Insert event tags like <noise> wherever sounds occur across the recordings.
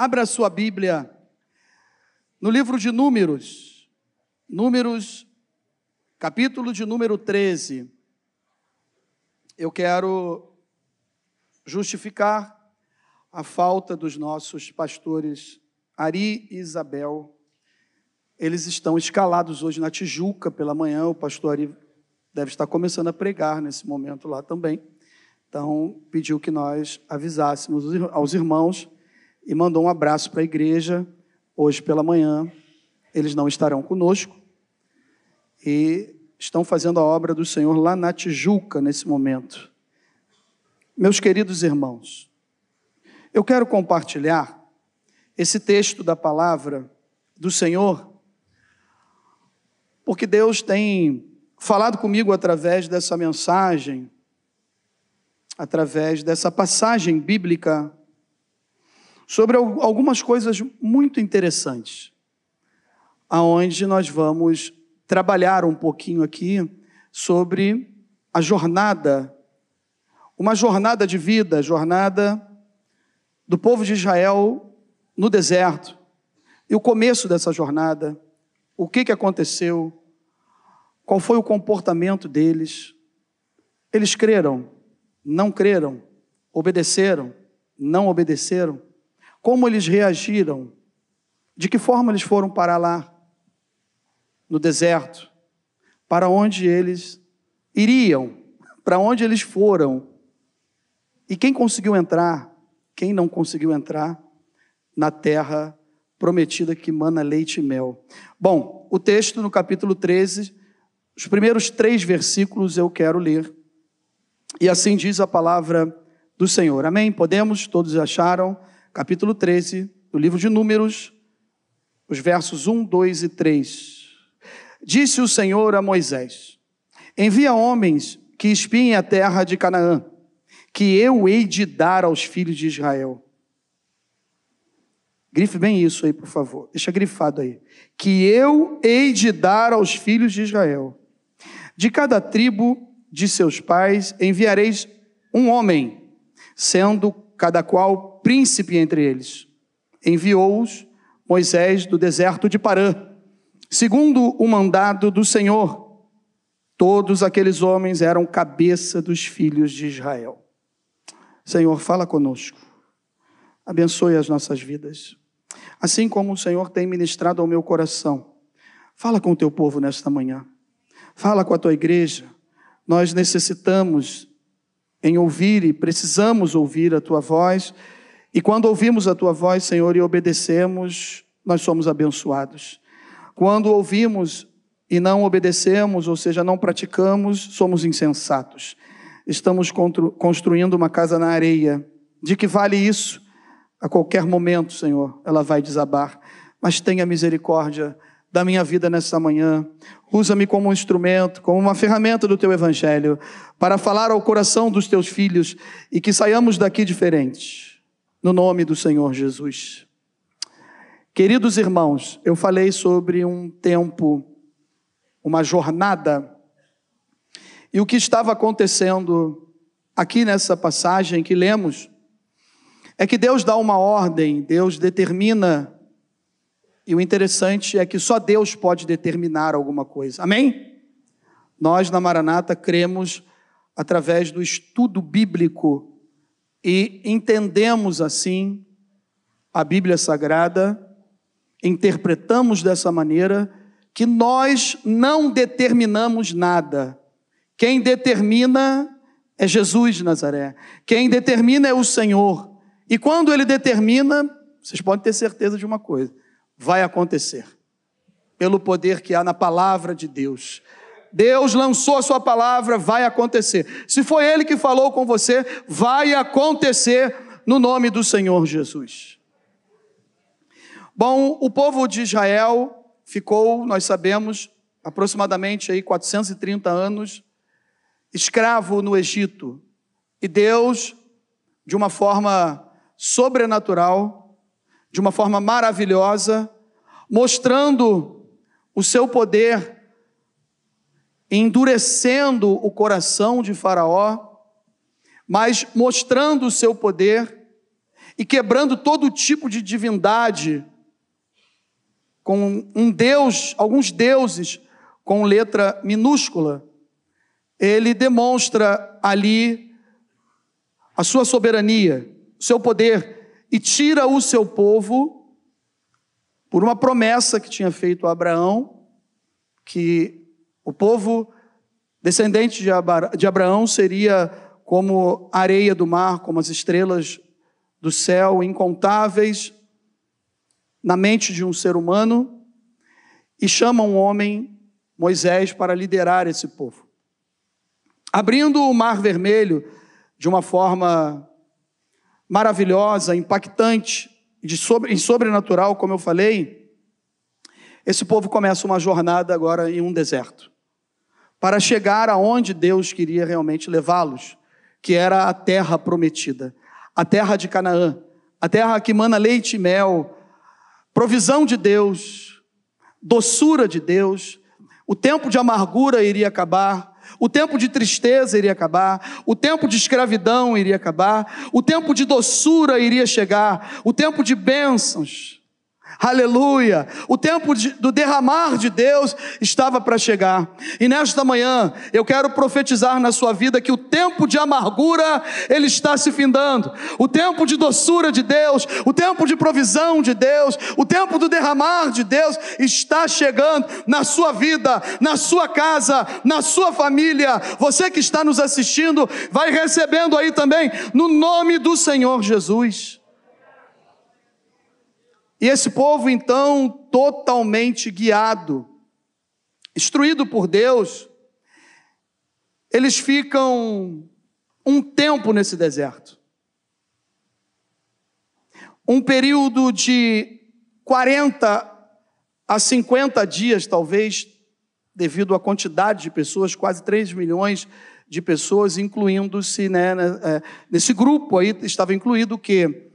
Abra sua Bíblia no livro de Números, Números, capítulo de número 13. Eu quero justificar a falta dos nossos pastores Ari e Isabel. Eles estão escalados hoje na Tijuca pela manhã. O pastor Ari deve estar começando a pregar nesse momento lá também. Então, pediu que nós avisássemos aos irmãos e mandou um abraço para a igreja. Hoje pela manhã, eles não estarão conosco e estão fazendo a obra do Senhor lá na Tijuca nesse momento. Meus queridos irmãos, eu quero compartilhar esse texto da palavra do Senhor, porque Deus tem falado comigo através dessa mensagem, através dessa passagem bíblica sobre algumas coisas muito interessantes, aonde nós vamos trabalhar um pouquinho aqui sobre a jornada, uma jornada de vida, jornada do povo de Israel no deserto. E o começo dessa jornada, o que, que aconteceu, qual foi o comportamento deles. Eles creram, não creram, obedeceram, não obedeceram. Como eles reagiram? De que forma eles foram para lá? No deserto? Para onde eles iriam? <laughs> Para onde eles foram? E quem conseguiu entrar? Quem não conseguiu entrar na terra prometida que mana leite e mel? Bom, o texto no capítulo 13, os primeiros três versículos eu quero ler. E assim diz a palavra do Senhor. Amém? Podemos? Todos acharam? Capítulo 13 do livro de Números, os versos 1, 2 e 3. Disse o Senhor a Moisés: Envia homens que espiem a terra de Canaã, que eu hei de dar aos filhos de Israel. Grife bem isso aí, por favor. Deixa grifado aí. Que eu hei de dar aos filhos de Israel. De cada tribo de seus pais enviareis um homem, sendo cada qual príncipe entre eles. Enviou-os Moisés do deserto de Parã, segundo o mandado do Senhor. Todos aqueles homens eram cabeça dos filhos de Israel. Senhor, fala conosco. Abençoe as nossas vidas. Assim como o Senhor tem ministrado ao meu coração. Fala com o teu povo nesta manhã. Fala com a tua igreja. Nós necessitamos em ouvir e precisamos ouvir a tua voz. E quando ouvimos a tua voz, Senhor, e obedecemos, nós somos abençoados. Quando ouvimos e não obedecemos, ou seja, não praticamos, somos insensatos. Estamos construindo uma casa na areia. De que vale isso? A qualquer momento, Senhor, ela vai desabar. Mas tenha misericórdia da minha vida nessa manhã. Usa-me como um instrumento, como uma ferramenta do teu evangelho, para falar ao coração dos teus filhos e que saiamos daqui diferentes, no nome do Senhor Jesus. Queridos irmãos, eu falei sobre um tempo, uma jornada, e o que estava acontecendo aqui nessa passagem que lemos, é que Deus dá uma ordem, Deus determina e o interessante é que só Deus pode determinar alguma coisa. Amém? Nós na Maranata cremos através do estudo bíblico e entendemos assim a Bíblia Sagrada, interpretamos dessa maneira que nós não determinamos nada. Quem determina é Jesus de Nazaré. Quem determina é o Senhor. E quando ele determina, vocês podem ter certeza de uma coisa: vai acontecer, pelo poder que há na palavra de Deus. Deus lançou a sua palavra, vai acontecer. Se foi Ele que falou com você, vai acontecer no nome do Senhor Jesus. Bom, o povo de Israel ficou, nós sabemos, aproximadamente aí 430 anos escravo no Egito. E Deus, de uma forma sobrenatural, de uma forma maravilhosa, mostrando o seu poder, endurecendo o coração de Faraó, mas mostrando o seu poder e quebrando todo tipo de divindade, com um Deus, alguns deuses com letra minúscula, ele demonstra ali a sua soberania, o seu poder, e tira o seu povo por uma promessa que tinha feito a Abraão, que o povo descendente de Abraão seria como areia do mar, como as estrelas do céu, incontáveis na mente de um ser humano, e chama um homem, Moisés, para liderar esse povo. Abrindo o Mar Vermelho de uma forma maravilhosa, impactante, de sobre, e sobrenatural, como eu falei, esse povo começa uma jornada agora em um deserto, para chegar aonde Deus queria realmente levá-los, que era a terra prometida, a terra de Canaã, a terra que mana leite e mel, provisão de Deus, doçura de Deus, o tempo de amargura iria acabar, o tempo de tristeza iria acabar, o tempo de escravidão iria acabar, o tempo de doçura iria chegar, o tempo de bênçãos Aleluia! O tempo de, do derramar de Deus estava para chegar. E nesta manhã eu quero profetizar na sua vida que o tempo de amargura ele está se findando. O tempo de doçura de Deus, o tempo de provisão de Deus, o tempo do derramar de Deus está chegando na sua vida, na sua casa, na sua família. Você que está nos assistindo vai recebendo aí também no nome do Senhor Jesus. E esse povo, então, totalmente guiado, instruído por Deus, eles ficam um tempo nesse deserto. Um período de 40 a 50 dias, talvez, devido à quantidade de pessoas, quase 3 milhões de pessoas, incluindo-se né, né é, nesse grupo aí, estava incluído o quê?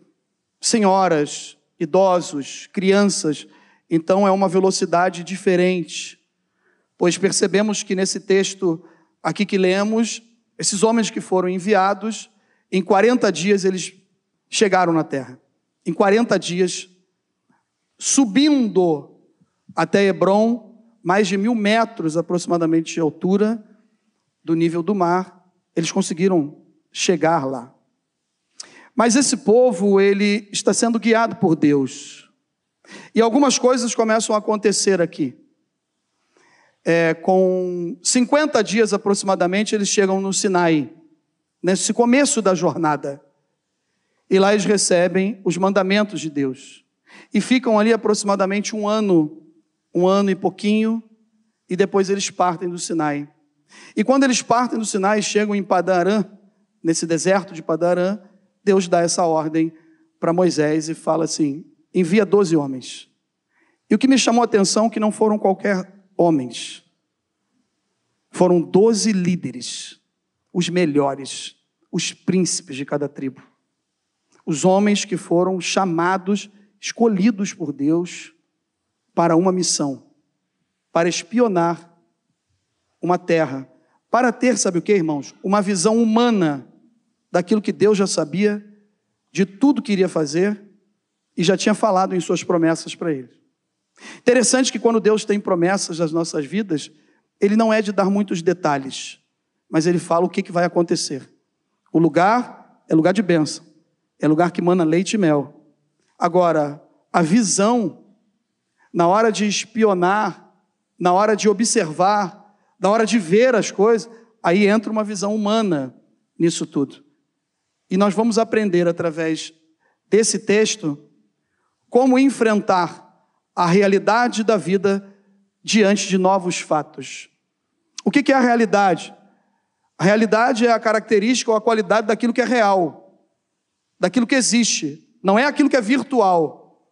Senhoras, idosos, crianças. Então é uma velocidade diferente. Pois percebemos que nesse texto aqui que lemos, esses homens que foram enviados, em 40 dias eles chegaram na terra. Em 40 dias, subindo até Hebron, mais de mil metros aproximadamente de altura do nível do mar, eles conseguiram chegar lá. Mas esse povo, ele está sendo guiado por Deus. E algumas coisas começam a acontecer aqui. É, com 50 dias aproximadamente, eles chegam no Sinai, nesse começo da jornada. E lá eles recebem os mandamentos de Deus. E ficam ali aproximadamente um ano, um ano e pouquinho, e depois eles partem do Sinai. E quando eles partem do Sinai, chegam em Padarã, nesse deserto de Padarã, Deus dá essa ordem para Moisés e fala assim: envia doze homens. E o que me chamou a atenção é que não foram qualquer homens, foram doze líderes, os melhores, os príncipes de cada tribo, os homens que foram chamados, escolhidos por Deus para uma missão, para espionar uma terra, para ter, sabe o que, irmãos? Uma visão humana daquilo que Deus já sabia, de tudo que iria fazer e já tinha falado em suas promessas para ele. Interessante que quando Deus tem promessas nas nossas vidas, ele não é de dar muitos detalhes, mas ele fala o que, que vai acontecer. O lugar é lugar de bênção, é lugar que mana leite e mel. Agora, a visão, na hora de espionar, na hora de observar, na hora de ver as coisas, aí entra uma visão humana nisso tudo. E nós vamos aprender através desse texto como enfrentar a realidade da vida diante de novos fatos. O que é a realidade? A realidade é a característica ou a qualidade daquilo que é real, daquilo que existe. Não é aquilo que é virtual,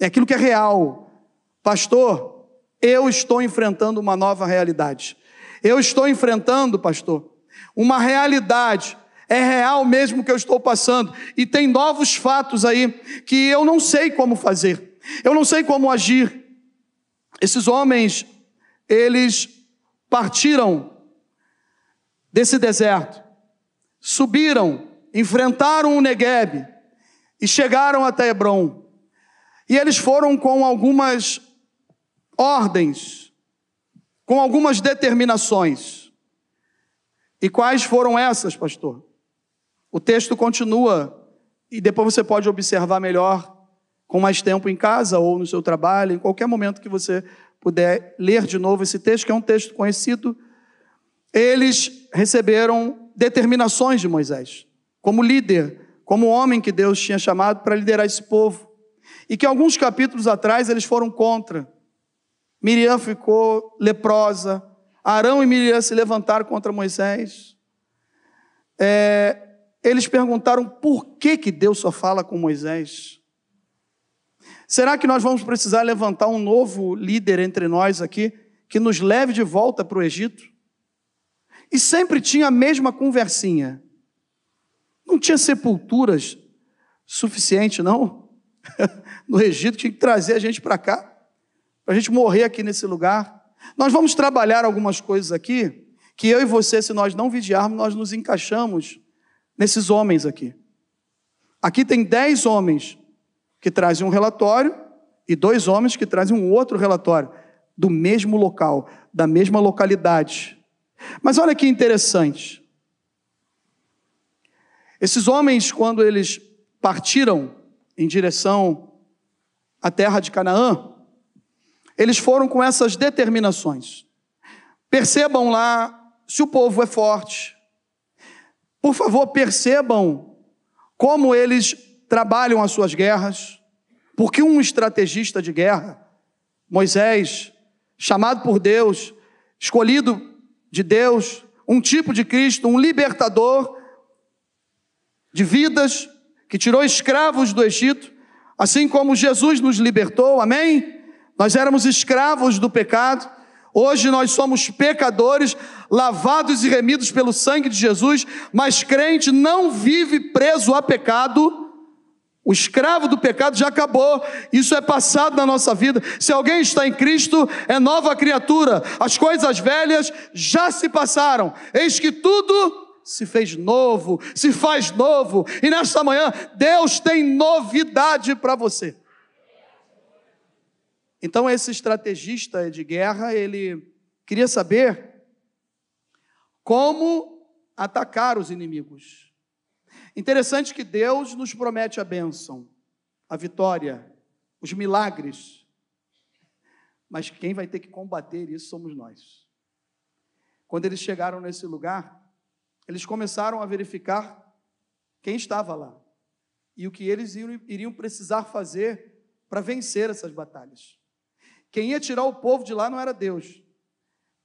é aquilo que é real. Pastor, eu estou enfrentando uma nova realidade. Eu estou enfrentando, pastor, uma realidade é real mesmo que eu estou passando, e tem novos fatos aí que eu não sei como fazer, eu não sei como agir. Esses homens, eles partiram desse deserto, subiram, enfrentaram o Negueb, e chegaram até Hebron. E eles foram com algumas ordens, com algumas determinações. E quais foram essas, pastor? O texto continua, e depois você pode observar melhor com mais tempo em casa ou no seu trabalho, em qualquer momento que você puder ler de novo esse texto, que é um texto conhecido. Eles receberam determinações de Moisés, como líder, como homem que Deus tinha chamado para liderar esse povo. E que alguns capítulos atrás eles foram contra. Miriam ficou leprosa, Arão e Miriam se levantaram contra Moisés. É, eles perguntaram por que, que Deus só fala com Moisés. Será que nós vamos precisar levantar um novo líder entre nós aqui, que nos leve de volta para o Egito? E sempre tinha a mesma conversinha. Não tinha sepulturas suficiente, não? <laughs> no Egito tinha que trazer a gente para cá, para a gente morrer aqui nesse lugar. Nós vamos trabalhar algumas coisas aqui, que eu e você, se nós não vigiarmos, nós nos encaixamos nesses homens aqui. Aqui tem dez homens que trazem um relatório e dois homens que trazem um outro relatório do mesmo local, da mesma localidade. Mas olha que interessante. Esses homens, quando eles partiram em direção à terra de Canaã, eles foram com essas determinações. Percebam lá se o povo é forte, por favor, percebam como eles trabalham as suas guerras, porque um estrategista de guerra, Moisés, chamado por Deus, escolhido de Deus, um tipo de Cristo, um libertador de vidas, que tirou escravos do Egito, assim como Jesus nos libertou, amém? Nós éramos escravos do pecado, Hoje nós somos pecadores, lavados e remidos pelo sangue de Jesus, mas crente não vive preso a pecado. O escravo do pecado já acabou, isso é passado na nossa vida. Se alguém está em Cristo, é nova criatura, as coisas velhas já se passaram, eis que tudo se fez novo, se faz novo, e nesta manhã Deus tem novidade para você. Então esse estrategista de guerra, ele queria saber como atacar os inimigos. Interessante que Deus nos promete a bênção, a vitória, os milagres. Mas quem vai ter que combater isso somos nós. Quando eles chegaram nesse lugar, eles começaram a verificar quem estava lá e o que eles iriam precisar fazer para vencer essas batalhas. Quem ia tirar o povo de lá não era Deus.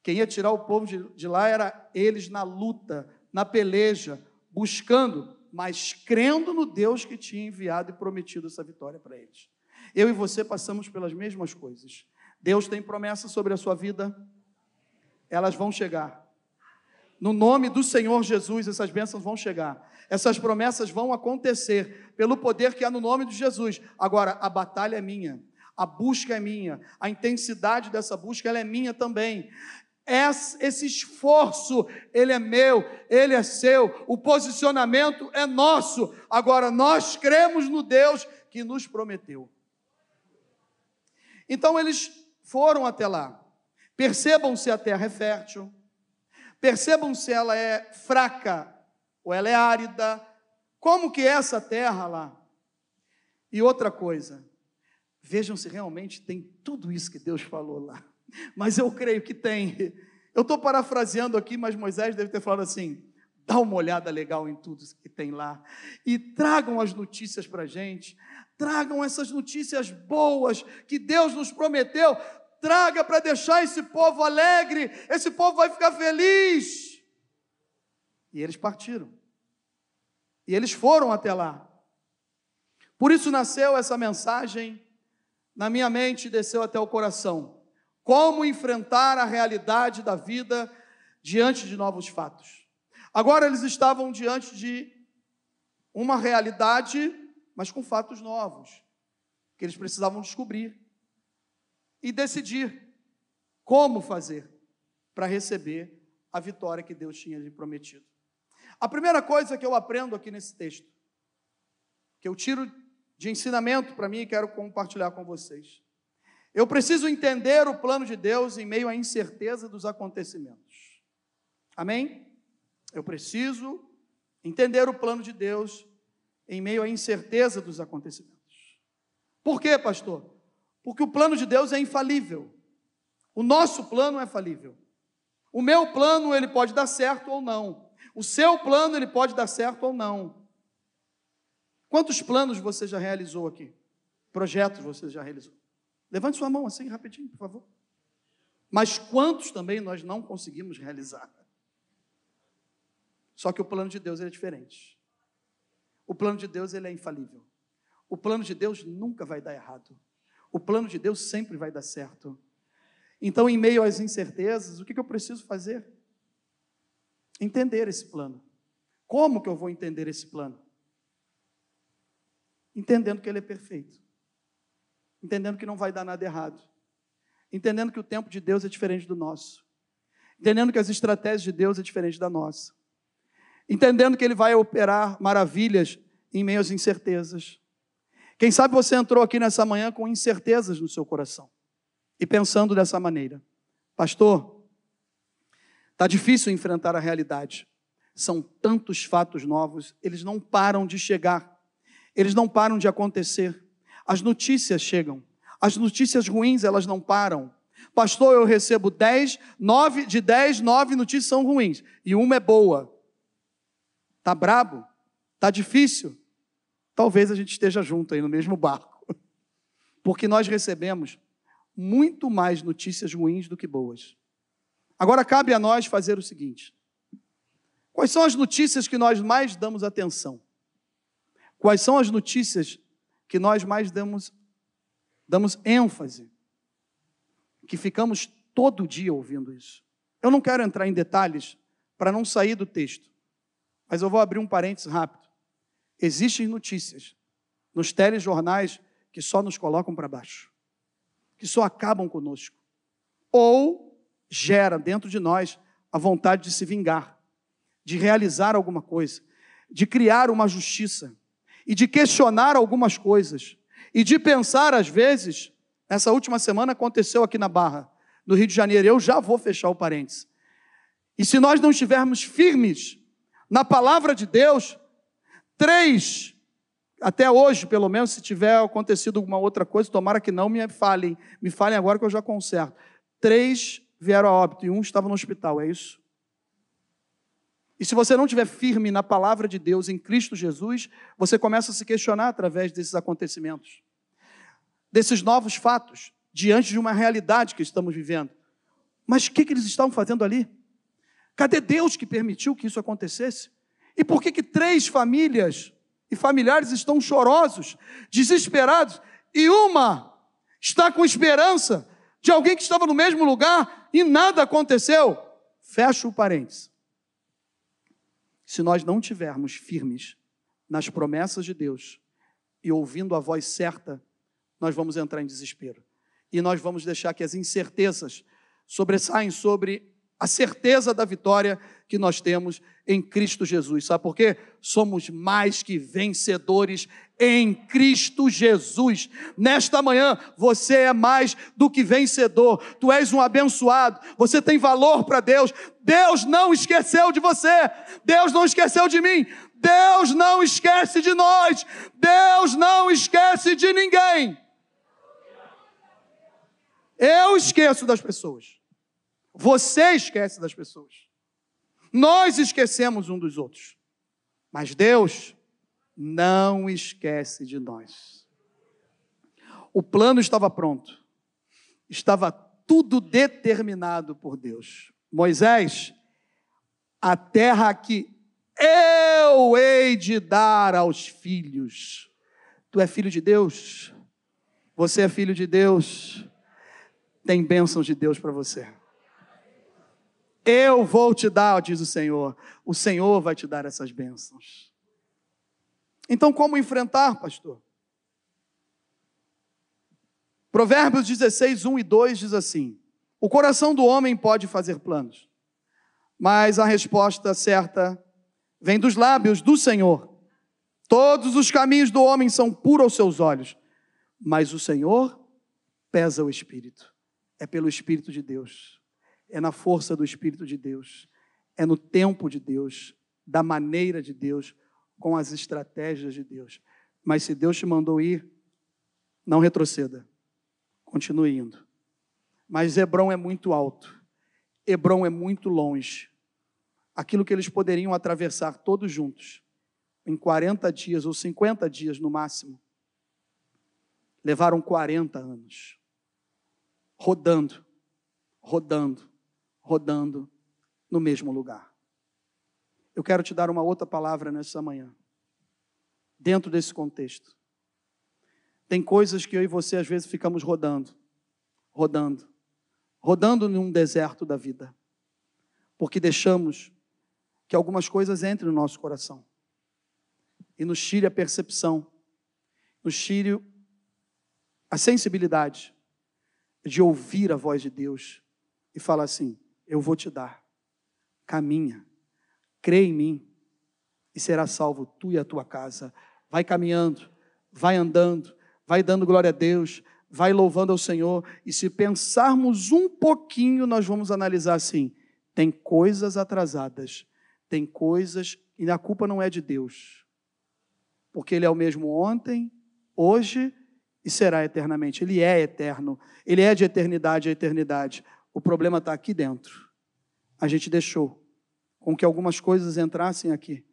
Quem ia tirar o povo de, de lá era eles na luta, na peleja, buscando, mas crendo no Deus que tinha enviado e prometido essa vitória para eles. Eu e você passamos pelas mesmas coisas. Deus tem promessas sobre a sua vida, elas vão chegar. No nome do Senhor Jesus, essas bênçãos vão chegar. Essas promessas vão acontecer pelo poder que há no nome de Jesus. Agora, a batalha é minha. A busca é minha, a intensidade dessa busca ela é minha também. Esse esforço, ele é meu, ele é seu, o posicionamento é nosso. Agora, nós cremos no Deus que nos prometeu. Então, eles foram até lá. Percebam se a terra é fértil, percebam se ela é fraca ou ela é árida, como que é essa terra lá. E outra coisa, Vejam se realmente tem tudo isso que Deus falou lá. Mas eu creio que tem. Eu estou parafraseando aqui, mas Moisés deve ter falado assim: dá uma olhada legal em tudo que tem lá e tragam as notícias para a gente. Tragam essas notícias boas que Deus nos prometeu. Traga para deixar esse povo alegre. Esse povo vai ficar feliz. E eles partiram. E eles foram até lá. Por isso nasceu essa mensagem na minha mente desceu até o coração. Como enfrentar a realidade da vida diante de novos fatos. Agora eles estavam diante de uma realidade, mas com fatos novos, que eles precisavam descobrir e decidir como fazer para receber a vitória que Deus tinha lhe prometido. A primeira coisa que eu aprendo aqui nesse texto, que eu tiro de ensinamento para mim e quero compartilhar com vocês. Eu preciso entender o plano de Deus em meio à incerteza dos acontecimentos. Amém? Eu preciso entender o plano de Deus em meio à incerteza dos acontecimentos. Por quê, pastor? Porque o plano de Deus é infalível. O nosso plano é falível. O meu plano ele pode dar certo ou não. O seu plano ele pode dar certo ou não. Quantos planos você já realizou aqui? Projetos você já realizou? Levante sua mão assim rapidinho, por favor. Mas quantos também nós não conseguimos realizar? Só que o plano de Deus é diferente. O plano de Deus ele é infalível. O plano de Deus nunca vai dar errado. O plano de Deus sempre vai dar certo. Então, em meio às incertezas, o que eu preciso fazer? Entender esse plano. Como que eu vou entender esse plano? Entendendo que ele é perfeito. Entendendo que não vai dar nada errado. Entendendo que o tempo de Deus é diferente do nosso. Entendendo que as estratégias de Deus é diferente da nossa. Entendendo que ele vai operar maravilhas em meio às incertezas. Quem sabe você entrou aqui nessa manhã com incertezas no seu coração e pensando dessa maneira: Pastor, está difícil enfrentar a realidade. São tantos fatos novos, eles não param de chegar, eles não param de acontecer. As notícias chegam, as notícias ruins elas não param. Pastor, eu recebo 10, 9, de 10, 9 notícias são ruins e uma é boa. Tá brabo? Tá difícil? talvez a gente esteja junto aí no mesmo barco. Porque nós recebemos muito mais notícias ruins do que boas. Agora cabe a nós fazer o seguinte: quais são as notícias que nós mais damos atenção? Quais são as notícias que nós mais damos, damos ênfase? Que ficamos todo dia ouvindo isso. Eu não quero entrar em detalhes para não sair do texto, mas eu vou abrir um parênteses rápido. Existem notícias nos telejornais que só nos colocam para baixo, que só acabam conosco, ou gera dentro de nós a vontade de se vingar, de realizar alguma coisa, de criar uma justiça e de questionar algumas coisas e de pensar às vezes, essa última semana aconteceu aqui na Barra, no Rio de Janeiro, eu já vou fechar o parênteses. E se nós não estivermos firmes na palavra de Deus, Três, até hoje, pelo menos, se tiver acontecido alguma outra coisa, tomara que não me falem. Me falem agora que eu já conserto. Três vieram a óbito e um estava no hospital, é isso? E se você não estiver firme na palavra de Deus em Cristo Jesus, você começa a se questionar através desses acontecimentos, desses novos fatos, diante de uma realidade que estamos vivendo. Mas o que, que eles estavam fazendo ali? Cadê Deus que permitiu que isso acontecesse? E por que, que três famílias e familiares estão chorosos, desesperados, e uma está com esperança de alguém que estava no mesmo lugar e nada aconteceu? Fecha o parênteses. Se nós não tivermos firmes nas promessas de Deus e ouvindo a voz certa, nós vamos entrar em desespero. E nós vamos deixar que as incertezas sobressaem sobre a certeza da vitória que nós temos em Cristo Jesus. Sabe por quê? Somos mais que vencedores em Cristo Jesus. Nesta manhã, você é mais do que vencedor. Tu és um abençoado. Você tem valor para Deus. Deus não esqueceu de você. Deus não esqueceu de mim. Deus não esquece de nós. Deus não esquece de ninguém. Eu esqueço das pessoas. Você esquece das pessoas. Nós esquecemos um dos outros. Mas Deus não esquece de nós. O plano estava pronto. Estava tudo determinado por Deus. Moisés, a terra que eu hei de dar aos filhos. Tu é filho de Deus? Você é filho de Deus? Tem bênçãos de Deus para você. Eu vou te dar, diz o Senhor. O Senhor vai te dar essas bênçãos. Então, como enfrentar, pastor? Provérbios 16, 1 e 2 diz assim: O coração do homem pode fazer planos, mas a resposta certa vem dos lábios do Senhor. Todos os caminhos do homem são puros aos seus olhos, mas o Senhor pesa o espírito. É pelo Espírito de Deus, é na força do Espírito de Deus, é no tempo de Deus, da maneira de Deus, com as estratégias de Deus. Mas se Deus te mandou ir, não retroceda, continue indo. Mas Hebron é muito alto, Hebron é muito longe. Aquilo que eles poderiam atravessar todos juntos, em 40 dias ou 50 dias no máximo, levaram 40 anos, rodando, rodando, rodando no mesmo lugar. Eu quero te dar uma outra palavra nessa manhã, dentro desse contexto. Tem coisas que eu e você às vezes ficamos rodando, rodando, rodando num deserto da vida, porque deixamos que algumas coisas entrem no nosso coração e nos tire a percepção, nos tire a sensibilidade de ouvir a voz de Deus e falar assim: Eu vou te dar, caminha, crê em mim e será salvo tu e a tua casa. Vai caminhando, vai andando, vai dando glória a Deus, vai louvando ao Senhor, e se pensarmos um pouquinho, nós vamos analisar assim: tem coisas atrasadas, tem coisas, e a culpa não é de Deus, porque Ele é o mesmo ontem, hoje e será eternamente. Ele é eterno, Ele é de eternidade a eternidade. O problema está aqui dentro. A gente deixou com que algumas coisas entrassem aqui.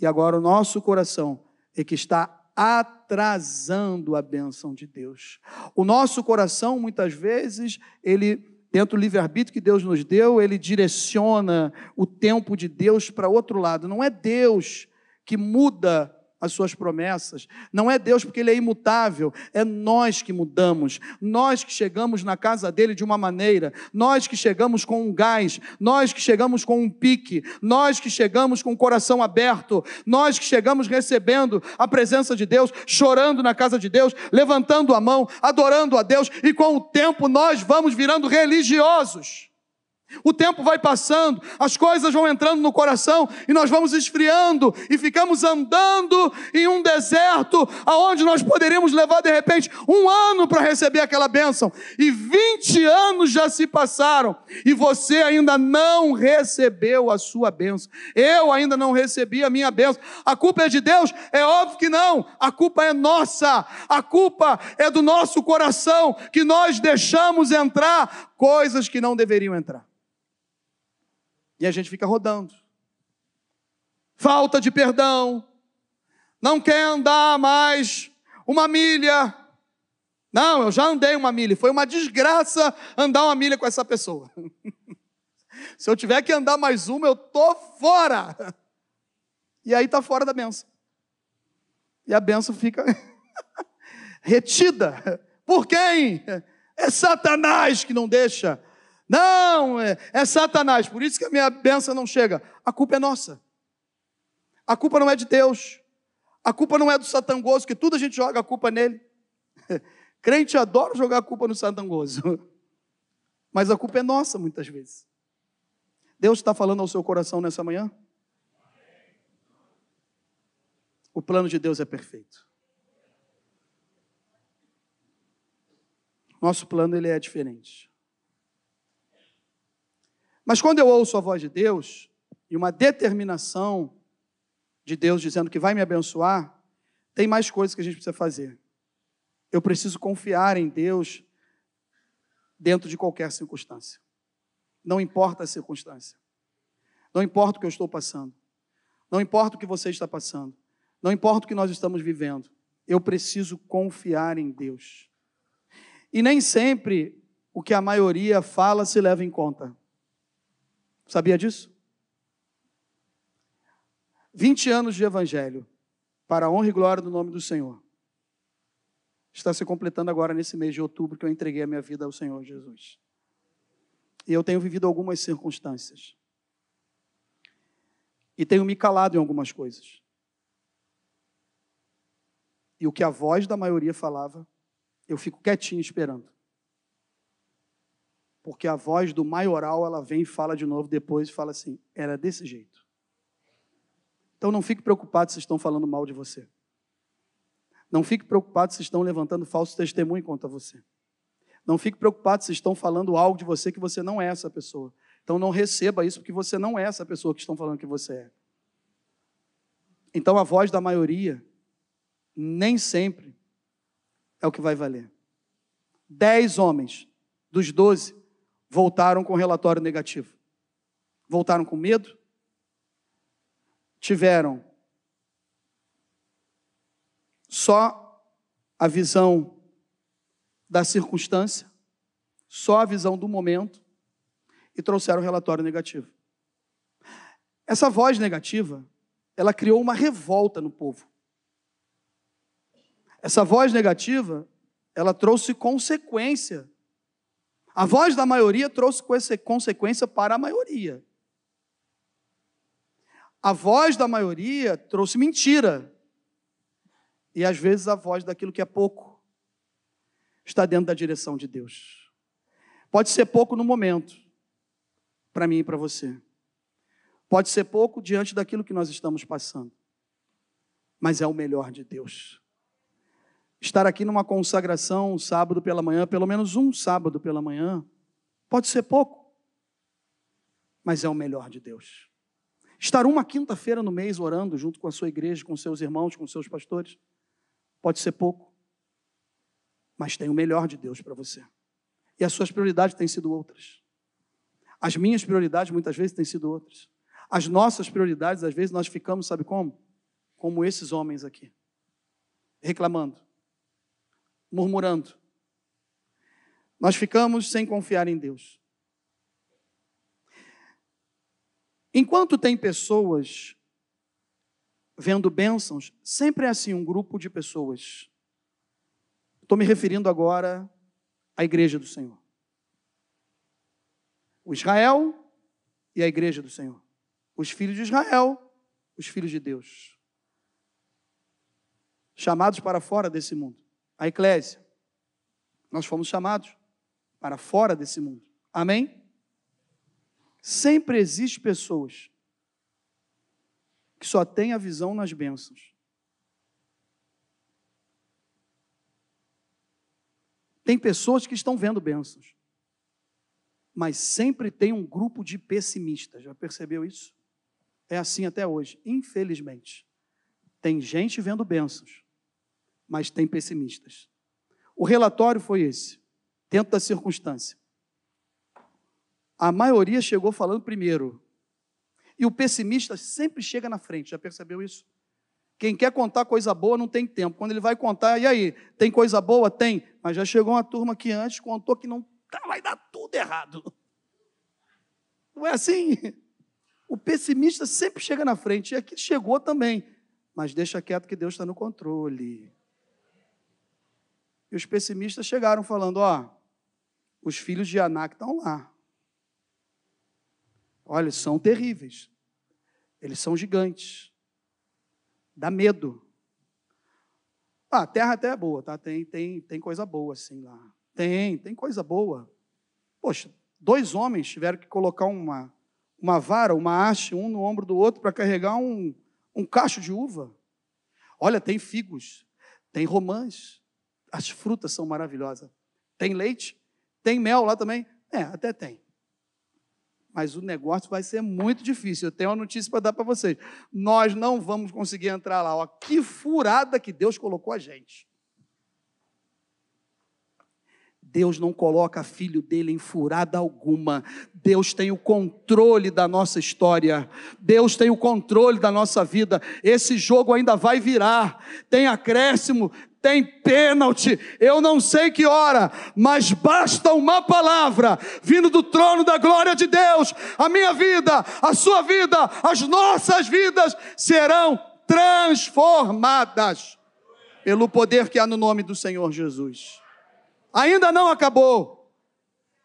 E agora o nosso coração é que está atrasando a bênção de Deus. O nosso coração, muitas vezes, ele, dentro do livre-arbítrio que Deus nos deu, ele direciona o tempo de Deus para outro lado. Não é Deus que muda as suas promessas. Não é Deus porque Ele é imutável, é nós que mudamos, nós que chegamos na casa dele de uma maneira, nós que chegamos com um gás, nós que chegamos com um pique, nós que chegamos com o coração aberto, nós que chegamos recebendo a presença de Deus, chorando na casa de Deus, levantando a mão, adorando a Deus, e com o tempo nós vamos virando religiosos. O tempo vai passando, as coisas vão entrando no coração e nós vamos esfriando e ficamos andando em um deserto aonde nós poderíamos levar de repente um ano para receber aquela bênção e 20 anos já se passaram e você ainda não recebeu a sua bênção. Eu ainda não recebi a minha bênção. A culpa é de Deus? É óbvio que não. A culpa é nossa. A culpa é do nosso coração que nós deixamos entrar coisas que não deveriam entrar. E a gente fica rodando. Falta de perdão. Não quer andar mais uma milha. Não, eu já andei uma milha. Foi uma desgraça andar uma milha com essa pessoa. <laughs> Se eu tiver que andar mais uma, eu tô fora. E aí tá fora da benção. E a benção fica <laughs> retida. Por quem? É Satanás que não deixa não, é, é Satanás, por isso que a minha benção não chega. A culpa é nossa. A culpa não é de Deus. A culpa não é do satangoso, que tudo a gente joga a culpa nele. <laughs> Crente adora jogar a culpa no satangoso. <laughs> Mas a culpa é nossa muitas vezes. Deus está falando ao seu coração nessa manhã? O plano de Deus é perfeito. Nosso plano ele é diferente. Mas quando eu ouço a voz de Deus e uma determinação de Deus dizendo que vai me abençoar, tem mais coisas que a gente precisa fazer. Eu preciso confiar em Deus dentro de qualquer circunstância. Não importa a circunstância. Não importa o que eu estou passando. Não importa o que você está passando. Não importa o que nós estamos vivendo. Eu preciso confiar em Deus. E nem sempre o que a maioria fala se leva em conta. Sabia disso? 20 anos de evangelho, para a honra e glória do nome do Senhor. Está se completando agora nesse mês de outubro que eu entreguei a minha vida ao Senhor Jesus. E eu tenho vivido algumas circunstâncias. E tenho me calado em algumas coisas. E o que a voz da maioria falava, eu fico quietinho esperando porque a voz do maioral ela vem e fala de novo depois e fala assim: era desse jeito. Então não fique preocupado se estão falando mal de você. Não fique preocupado se estão levantando falso testemunho contra você. Não fique preocupado se estão falando algo de você que você não é essa pessoa. Então não receba isso porque você não é essa pessoa que estão falando que você é. Então a voz da maioria nem sempre é o que vai valer. Dez homens dos doze voltaram com relatório negativo. Voltaram com medo, tiveram só a visão da circunstância, só a visão do momento e trouxeram relatório negativo. Essa voz negativa, ela criou uma revolta no povo. Essa voz negativa, ela trouxe consequência. A voz da maioria trouxe consequência para a maioria. A voz da maioria trouxe mentira. E às vezes a voz daquilo que é pouco está dentro da direção de Deus. Pode ser pouco no momento, para mim e para você. Pode ser pouco diante daquilo que nós estamos passando, mas é o melhor de Deus. Estar aqui numa consagração um sábado pela manhã, pelo menos um sábado pela manhã, pode ser pouco, mas é o melhor de Deus. Estar uma quinta-feira no mês orando junto com a sua igreja, com seus irmãos, com seus pastores, pode ser pouco, mas tem o melhor de Deus para você. E as suas prioridades têm sido outras. As minhas prioridades muitas vezes têm sido outras. As nossas prioridades, às vezes, nós ficamos, sabe como? Como esses homens aqui, reclamando, murmurando. Nós ficamos sem confiar em Deus. Enquanto tem pessoas vendo bênçãos, sempre é assim um grupo de pessoas. Estou me referindo agora à igreja do Senhor. O Israel e a igreja do Senhor. Os filhos de Israel, os filhos de Deus. Chamados para fora desse mundo. A eclésia. Nós fomos chamados para fora desse mundo. Amém? Sempre existe pessoas que só têm a visão nas bênçãos. Tem pessoas que estão vendo bênçãos, mas sempre tem um grupo de pessimistas. Já percebeu isso? É assim até hoje, infelizmente. Tem gente vendo bênçãos, mas tem pessimistas. O relatório foi esse, dentro da circunstância. A maioria chegou falando primeiro. E o pessimista sempre chega na frente, já percebeu isso? Quem quer contar coisa boa não tem tempo. Quando ele vai contar, e aí, tem coisa boa? Tem. Mas já chegou uma turma que antes contou que não tá, vai dar tudo errado. Não é assim? O pessimista sempre chega na frente, e aqui chegou também. Mas deixa quieto que Deus está no controle. E os pessimistas chegaram falando: ó, os filhos de Anak estão lá. Olha, são terríveis. Eles são gigantes. Dá medo. Ah, a terra até é boa, tá? Tem, tem, tem coisa boa assim lá. Tem, tem coisa boa. Poxa, dois homens tiveram que colocar uma, uma vara, uma haste, um no ombro do outro para carregar um, um cacho de uva. Olha, tem figos, tem romãs, as frutas são maravilhosas. Tem leite, tem mel lá também. É, até tem mas o negócio vai ser muito difícil. Eu tenho uma notícia para dar para vocês. Nós não vamos conseguir entrar lá. Ó, que furada que Deus colocou a gente. Deus não coloca filho dele em furada alguma. Deus tem o controle da nossa história. Deus tem o controle da nossa vida. Esse jogo ainda vai virar. Tem acréscimo, tem pênalti, eu não sei que hora, mas basta uma palavra vindo do trono da glória de Deus, a minha vida, a sua vida, as nossas vidas serão transformadas pelo poder que há no nome do Senhor Jesus. Ainda não acabou.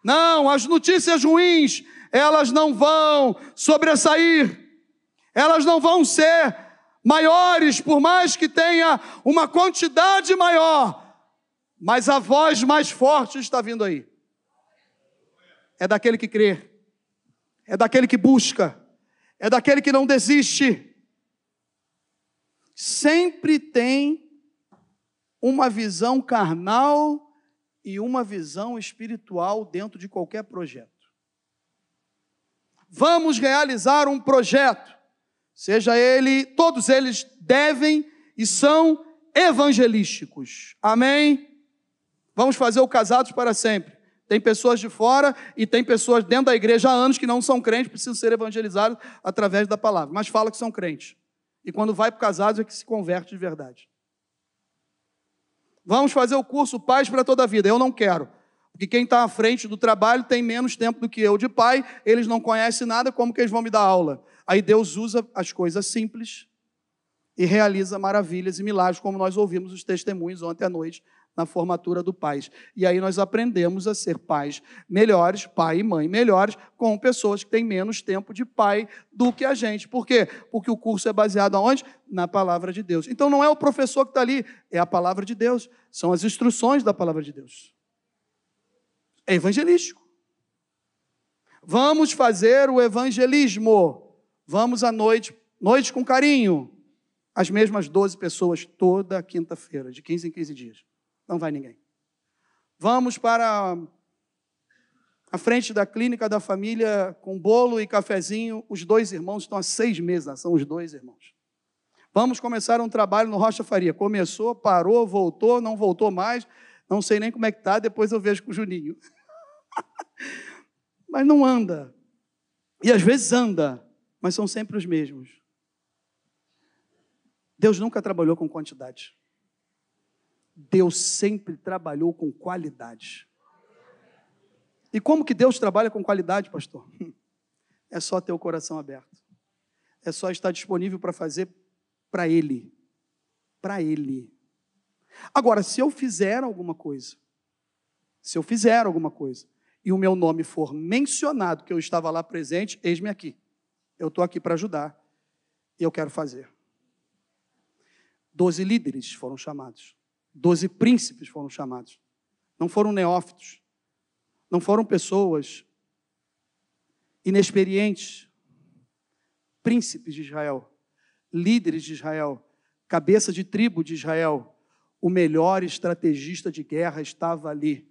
Não, as notícias ruins, elas não vão sobressair. Elas não vão ser maiores, por mais que tenha uma quantidade maior, mas a voz mais forte está vindo aí. É daquele que crê, é daquele que busca, é daquele que não desiste. Sempre tem uma visão carnal e uma visão espiritual dentro de qualquer projeto. Vamos realizar um projeto, seja ele, todos eles devem e são evangelísticos. Amém? Vamos fazer o casados para sempre. Tem pessoas de fora e tem pessoas dentro da igreja há anos que não são crentes, precisam ser evangelizados através da palavra, mas fala que são crentes. E quando vai para o casados é que se converte de verdade. Vamos fazer o curso Paz para toda a vida. Eu não quero. Porque quem está à frente do trabalho tem menos tempo do que eu de pai, eles não conhecem nada, como que eles vão me dar aula? Aí Deus usa as coisas simples e realiza maravilhas e milagres, como nós ouvimos os testemunhos ontem à noite na formatura do pais. E aí nós aprendemos a ser pais melhores, pai e mãe melhores, com pessoas que têm menos tempo de pai do que a gente. Por quê? Porque o curso é baseado aonde? Na palavra de Deus. Então não é o professor que está ali, é a palavra de Deus. São as instruções da palavra de Deus. É evangelístico. Vamos fazer o evangelismo. Vamos à noite, noite com carinho. As mesmas 12 pessoas toda quinta-feira, de 15 em 15 dias. Não vai ninguém. Vamos para a frente da clínica da família com bolo e cafezinho. Os dois irmãos estão há seis meses, são os dois irmãos. Vamos começar um trabalho no Rocha Faria. Começou, parou, voltou, não voltou mais. Não sei nem como é que está, depois eu vejo com o Juninho. <laughs> mas não anda. E às vezes anda, mas são sempre os mesmos. Deus nunca trabalhou com quantidade. Deus sempre trabalhou com qualidade. E como que Deus trabalha com qualidade, pastor? <laughs> É só ter o coração aberto. É só estar disponível para fazer para Ele. Para Ele. Agora, se eu fizer alguma coisa, se eu fizer alguma coisa, e o meu nome for mencionado, que eu estava lá presente, eis-me aqui. Eu estou aqui para ajudar. E eu quero fazer. Doze líderes foram chamados. Doze príncipes foram chamados. Não foram neófitos. Não foram pessoas inexperientes. Príncipes de Israel. Líderes de Israel. Cabeça de tribo de Israel. O melhor estrategista de guerra estava ali.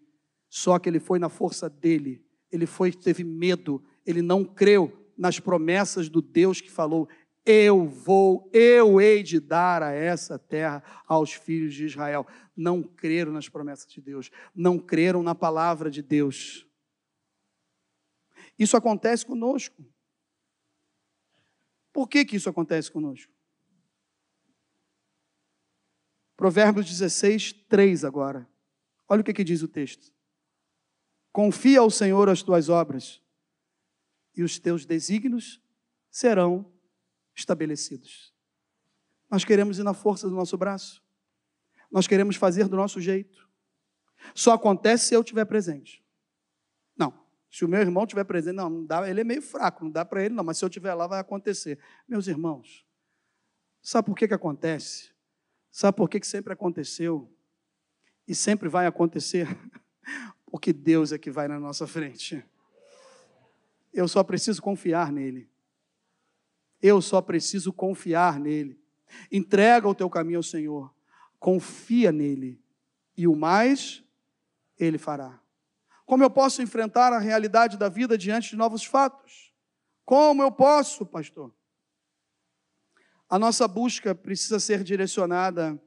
Só que ele foi na força dele. Ele foi, teve medo. Ele não creu nas promessas do Deus que falou: eu vou, eu hei de dar a essa terra aos filhos de Israel. Não creram nas promessas de Deus, não creram na palavra de Deus. Isso acontece conosco. Por que, que isso acontece conosco? Provérbios 16, 3 agora. Olha o que, que diz o texto. Confia ao Senhor as tuas obras, e os teus desígnios serão estabelecidos. Nós queremos ir na força do nosso braço. Nós queremos fazer do nosso jeito. Só acontece se eu estiver presente. Não. Se o meu irmão estiver presente, não, não dá, ele é meio fraco, não dá para ele, não, mas se eu estiver lá, vai acontecer. Meus irmãos, sabe por que, que acontece? Sabe por que, que sempre aconteceu? E sempre vai acontecer? <laughs> Porque Deus é que vai na nossa frente. Eu só preciso confiar nele. Eu só preciso confiar nele. Entrega o teu caminho ao Senhor. Confia nele. E o mais ele fará. Como eu posso enfrentar a realidade da vida diante de novos fatos? Como eu posso, pastor? A nossa busca precisa ser direcionada,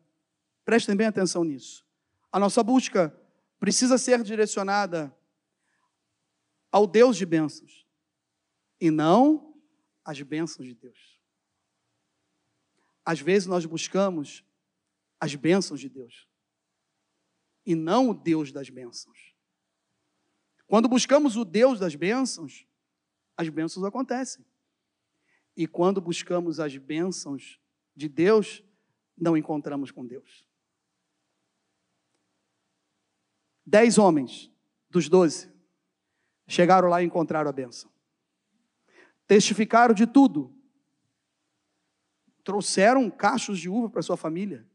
prestem bem atenção nisso. A nossa busca precisa ser direcionada ao Deus de bênçãos e não as bênçãos de Deus. Às vezes nós buscamos as bênçãos de Deus e não o Deus das bênçãos. Quando buscamos o Deus das bênçãos, as bênçãos acontecem. E quando buscamos as bênçãos de Deus, não encontramos com Deus. Dez homens dos doze chegaram lá e encontraram a bênção testificaram de tudo. Trouxeram cachos de uva para sua família.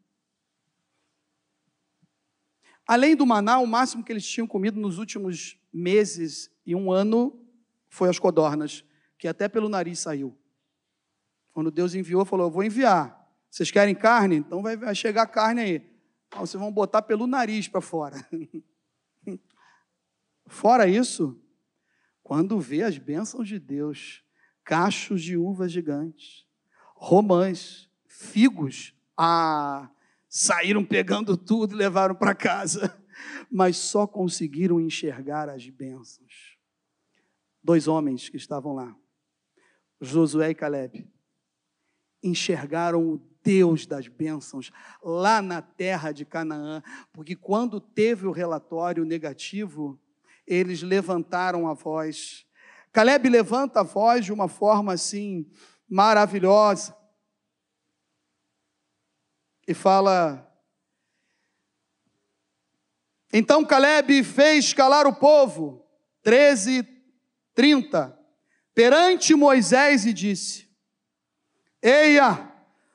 Além do maná, o máximo que eles tinham comido nos últimos meses e um ano foi as codornas, que até pelo nariz saiu. Quando Deus enviou, falou: Eu vou enviar. Vocês querem carne? Então vai chegar carne aí. vocês vão botar pelo nariz para fora. <laughs> Fora isso, quando vê as bênçãos de Deus, cachos de uvas gigantes, romãs, figos, ah, saíram pegando tudo e levaram para casa, <laughs> mas só conseguiram enxergar as bênçãos. Dois homens que estavam lá, Josué e Caleb, enxergaram o Deus das bênçãos lá na terra de Canaã, porque quando teve o relatório negativo, eles levantaram a voz. Caleb levanta a voz de uma forma assim maravilhosa e fala: Então Caleb fez calar o povo, 13, 30, perante Moisés e disse: Eia,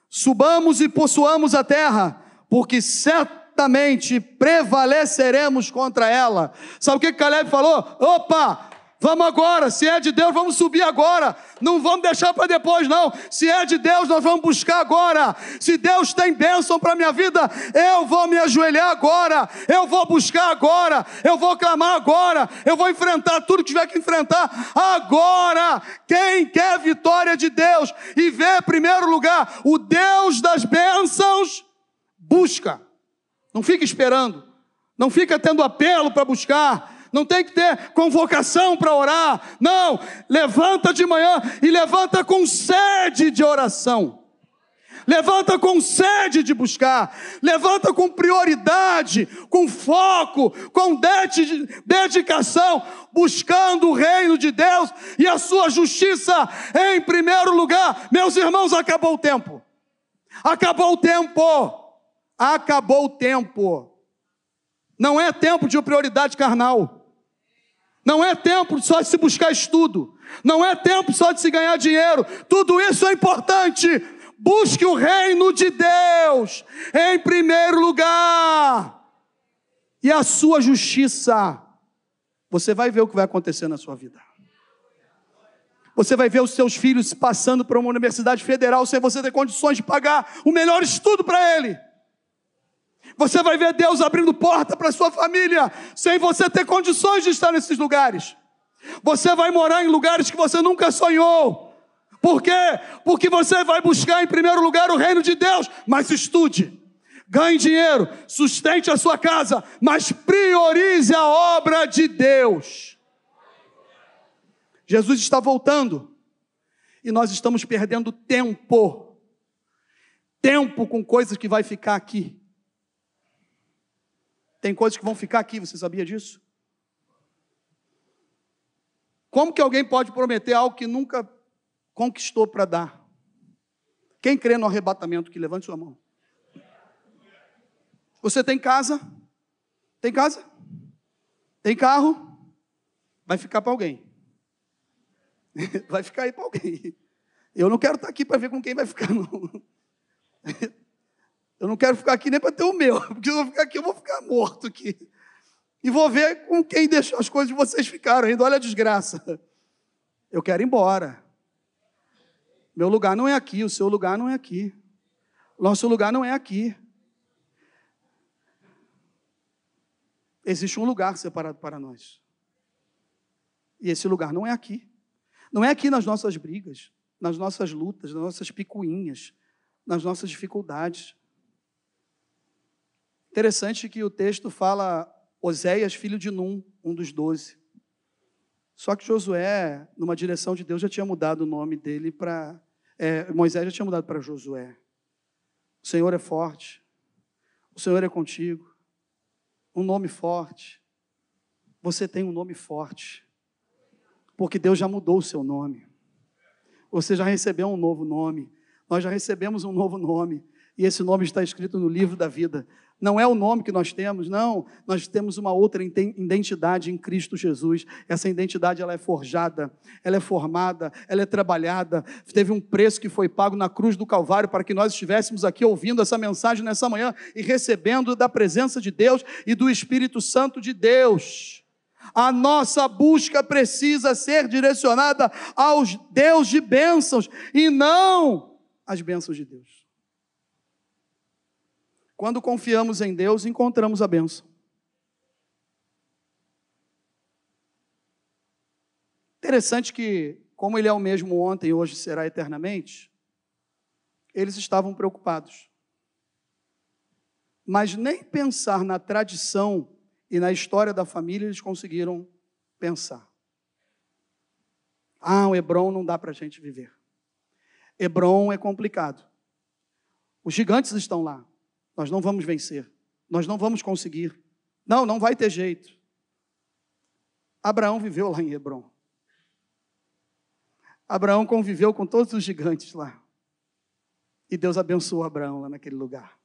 subamos e possuamos a terra, porque certamente prevaleceremos contra ela. Sabe o que Caleb falou? Opa, Vamos agora, se é de Deus, vamos subir agora. Não vamos deixar para depois, não. Se é de Deus, nós vamos buscar agora. Se Deus tem bênção para minha vida, eu vou me ajoelhar agora. Eu vou buscar agora. Eu vou clamar agora. Eu vou enfrentar tudo que tiver que enfrentar agora. Quem quer vitória de Deus e ver, em primeiro lugar, o Deus das bênçãos, busca. Não fica esperando. Não fica tendo apelo para buscar não tem que ter convocação para orar. Não, levanta de manhã e levanta com sede de oração. Levanta com sede de buscar, levanta com prioridade, com foco, com dedicação, buscando o reino de Deus e a sua justiça em primeiro lugar. Meus irmãos, acabou o tempo. Acabou o tempo. Acabou o tempo. Não é tempo de prioridade carnal. Não é tempo só de se buscar estudo. Não é tempo só de se ganhar dinheiro. Tudo isso é importante. Busque o reino de Deus em primeiro lugar. E a sua justiça. Você vai ver o que vai acontecer na sua vida. Você vai ver os seus filhos passando para uma universidade federal sem você ter condições de pagar o melhor estudo para ele. Você vai ver Deus abrindo porta para sua família, sem você ter condições de estar nesses lugares. Você vai morar em lugares que você nunca sonhou. Por quê? Porque você vai buscar em primeiro lugar o reino de Deus, mas estude. Ganhe dinheiro, sustente a sua casa, mas priorize a obra de Deus. Jesus está voltando e nós estamos perdendo tempo. Tempo com coisas que vai ficar aqui. Tem coisas que vão ficar aqui, você sabia disso? Como que alguém pode prometer algo que nunca conquistou para dar? Quem crê no arrebatamento, que levante sua mão. Você tem casa? Tem casa? Tem carro? Vai ficar para alguém. <laughs> Vai ficar aí para alguém. Eu não quero estar aqui para ver com quem vai ficar, não. Eu não quero ficar aqui nem para ter o meu, <laughs> porque se eu ficar aqui, eu vou ficar morto aqui. E vou ver com quem deixou as coisas de vocês ficaram ainda. Olha a desgraça. Eu quero ir embora. Meu lugar não é aqui, o seu lugar não é aqui. Nosso lugar não é aqui. Existe um lugar separado para nós. E esse lugar não é aqui. Não é aqui nas nossas brigas, nas nossas lutas, nas nossas picuinhas, nas nossas dificuldades. Interessante que o texto fala Oséias, filho de Num, um dos doze. Só que Josué, numa direção de Deus, já tinha mudado o nome dele para. É, Moisés já tinha mudado para Josué. O Senhor é forte. O Senhor é contigo. Um nome forte. Você tem um nome forte. Porque Deus já mudou o seu nome. Você já recebeu um novo nome. Nós já recebemos um novo nome. E esse nome está escrito no livro da vida. Não é o nome que nós temos, não. Nós temos uma outra identidade em Cristo Jesus. Essa identidade ela é forjada, ela é formada, ela é trabalhada. Teve um preço que foi pago na cruz do Calvário para que nós estivéssemos aqui ouvindo essa mensagem nessa manhã e recebendo da presença de Deus e do Espírito Santo de Deus. A nossa busca precisa ser direcionada aos Deus de bênçãos e não às bênçãos de Deus. Quando confiamos em Deus, encontramos a benção. Interessante que, como Ele é o mesmo ontem hoje será eternamente, eles estavam preocupados. Mas nem pensar na tradição e na história da família eles conseguiram pensar. Ah, o Hebron não dá para a gente viver. Hebron é complicado. Os gigantes estão lá. Nós não vamos vencer. Nós não vamos conseguir. Não, não vai ter jeito. Abraão viveu lá em Hebron. Abraão conviveu com todos os gigantes lá. E Deus abençoou Abraão lá naquele lugar.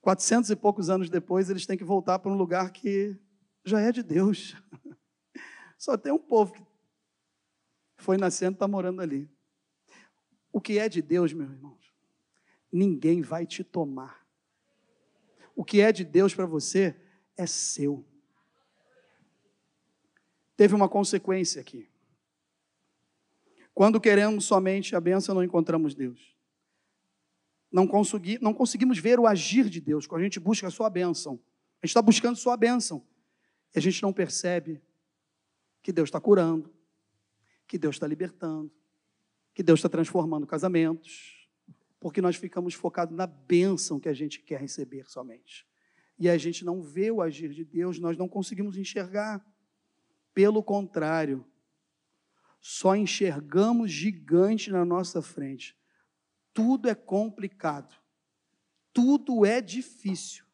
Quatrocentos e poucos anos depois, eles têm que voltar para um lugar que já é de Deus. <laughs> Só tem um povo que foi nascendo e está morando ali. O que é de Deus, meus irmãos, ninguém vai te tomar. O que é de Deus para você é seu. Teve uma consequência aqui. Quando queremos somente a bênção, não encontramos Deus. Não, consegui, não conseguimos ver o agir de Deus quando a gente busca a sua bênção. A gente está buscando sua bênção. E a gente não percebe que Deus está curando, que Deus está libertando, que Deus está transformando casamentos, porque nós ficamos focados na bênção que a gente quer receber somente. E a gente não vê o agir de Deus, nós não conseguimos enxergar. Pelo contrário, só enxergamos gigante na nossa frente. Tudo é complicado. Tudo é difícil.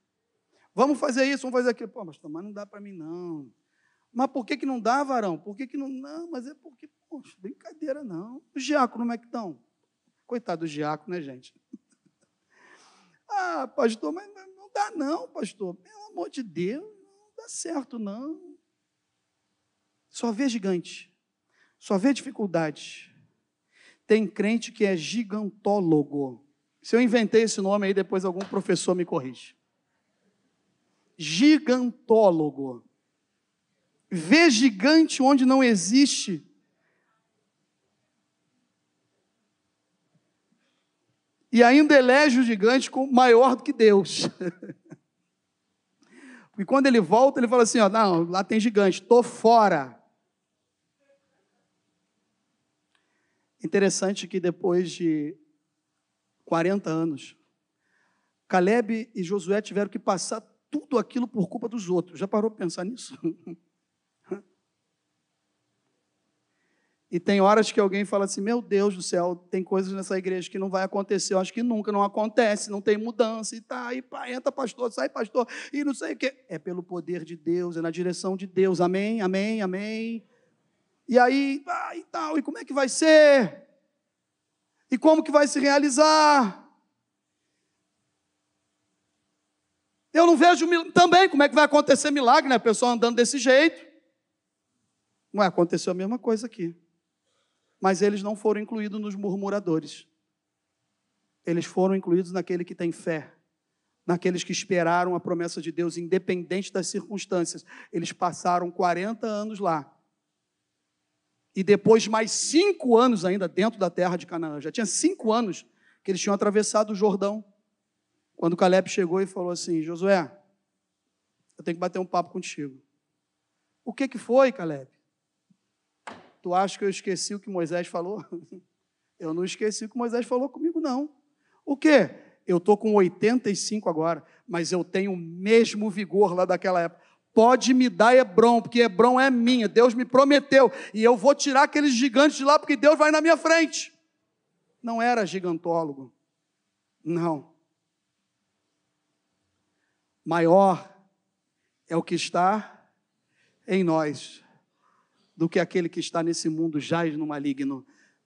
Vamos fazer isso, vamos fazer aquilo. Pô, mas não dá para mim, não. Mas por que, que não dá, varão? Por que, que não. Não, mas é porque, poxa, brincadeira, não. Os diáconos, como é que estão? Coitado do diácono, né, gente? <laughs> ah, pastor, mas não dá, não, pastor. Pelo amor de Deus, não dá certo, não. Só vê gigante. Só vê dificuldade. Tem crente que é gigantólogo. Se eu inventei esse nome aí, depois algum professor me corrige. Gigantólogo. Vê gigante onde não existe. E ainda elege o gigante como maior do que Deus. <laughs> e quando ele volta, ele fala assim: ó, não, lá tem gigante, estou fora. Interessante que depois de 40 anos, Caleb e Josué tiveram que passar tudo aquilo por culpa dos outros. Já parou para pensar nisso? <laughs> E tem horas que alguém fala assim: Meu Deus do céu, tem coisas nessa igreja que não vai acontecer. Eu acho que nunca não acontece, não tem mudança. E tá, pá, entra pastor, sai pastor, e não sei o quê. É pelo poder de Deus, é na direção de Deus. Amém, amém, amém. E aí, ah, e tal, e como é que vai ser? E como que vai se realizar? Eu não vejo também como é que vai acontecer milagre, né? A pessoa andando desse jeito. Não é, aconteceu a mesma coisa aqui. Mas eles não foram incluídos nos murmuradores. Eles foram incluídos naquele que tem fé, naqueles que esperaram a promessa de Deus, independente das circunstâncias. Eles passaram 40 anos lá e depois mais cinco anos ainda dentro da terra de Canaã. Já tinha cinco anos que eles tinham atravessado o Jordão. Quando Caleb chegou e falou assim: Josué, eu tenho que bater um papo contigo. O que, que foi, Caleb? Tu acha que eu esqueci o que Moisés falou? <laughs> Eu não esqueci o que Moisés falou comigo, não. O quê? Eu estou com 85 agora, mas eu tenho o mesmo vigor lá daquela época pode me dar Hebron, porque Hebron é minha, Deus me prometeu, e eu vou tirar aqueles gigantes de lá, porque Deus vai na minha frente. Não era gigantólogo, não. Maior é o que está em nós do que aquele que está nesse mundo jaz no maligno.